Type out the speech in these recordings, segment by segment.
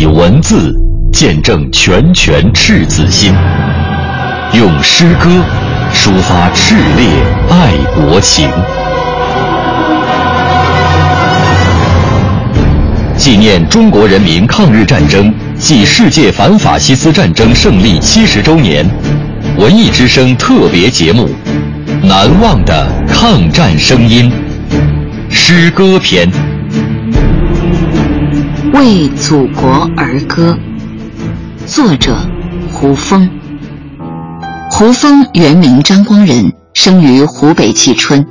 以文字见证拳拳赤子心，用诗歌抒发炽烈爱国情。纪念中国人民抗日战争暨世界反法西斯战争胜利七十周年，文艺之声特别节目《难忘的抗战声音》诗歌篇。为祖国而歌，作者胡风。胡风原名张光仁，生于湖北蕲春，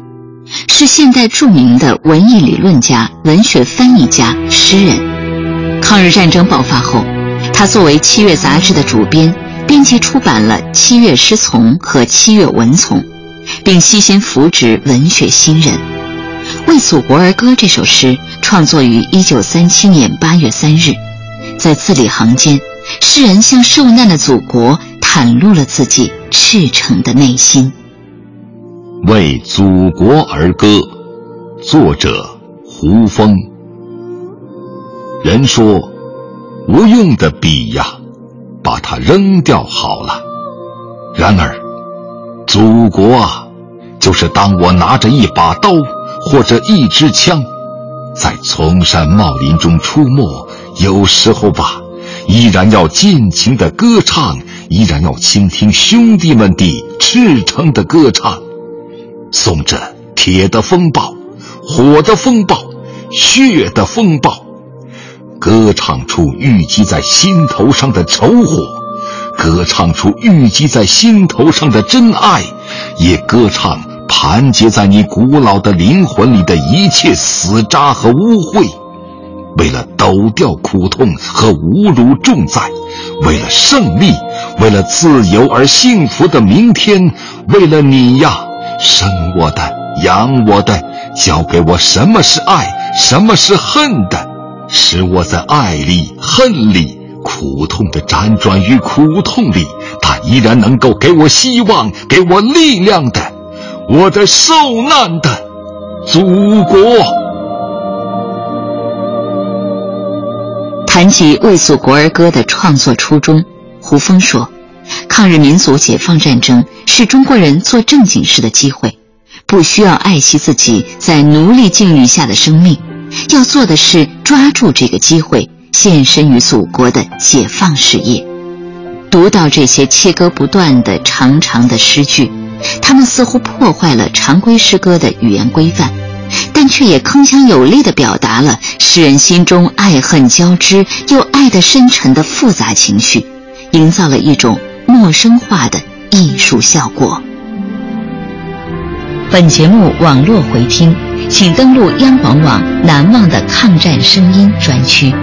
是现代著名的文艺理论家、文学翻译家、诗人。抗日战争爆发后，他作为《七月》杂志的主编，编辑出版了《七月诗丛》和《七月文丛》，并悉心扶植文学新人。《为祖国而歌》这首诗创作于一九三七年八月三日，在字里行间，诗人向受难的祖国袒露了自己赤诚的内心。《为祖国而歌》，作者胡风。人说，无用的笔呀，把它扔掉好了。然而，祖国啊，就是当我拿着一把刀。或者一支枪，崇山茂林中出没，有时候吧，依然要尽情的歌唱，依然要倾听兄弟们的赤诚的歌唱，送着铁的风暴、火的风暴、血的风暴，歌唱出郁积在心头上的仇火，歌唱出郁积在心头上的真爱，也歌唱。盘结在你古老的灵魂里的一切死渣和污秽，为了抖掉苦痛和侮辱重灾，为了胜利，为了自由而幸福的明天，为了你呀，生我的，养我的，教给我什么是爱，什么是恨的，使我在爱里、恨里、苦痛的辗转于苦痛里，他依然能够给我希望，给我力量的。我的受难的祖国。谈及为祖国而歌的创作初衷，胡风说：“抗日民族解放战争是中国人做正经事的机会，不需要爱惜自己在奴隶境遇下的生命，要做的是抓住这个机会，献身于祖国的解放事业。”读到这些切割不断的长长的诗句。他们似乎破坏了常规诗歌的语言规范，但却也铿锵有力地表达了诗人心中爱恨交织又爱得深沉的复杂情绪，营造了一种陌生化的艺术效果。本节目网络回听，请登录央广网“难忘的抗战声音”专区。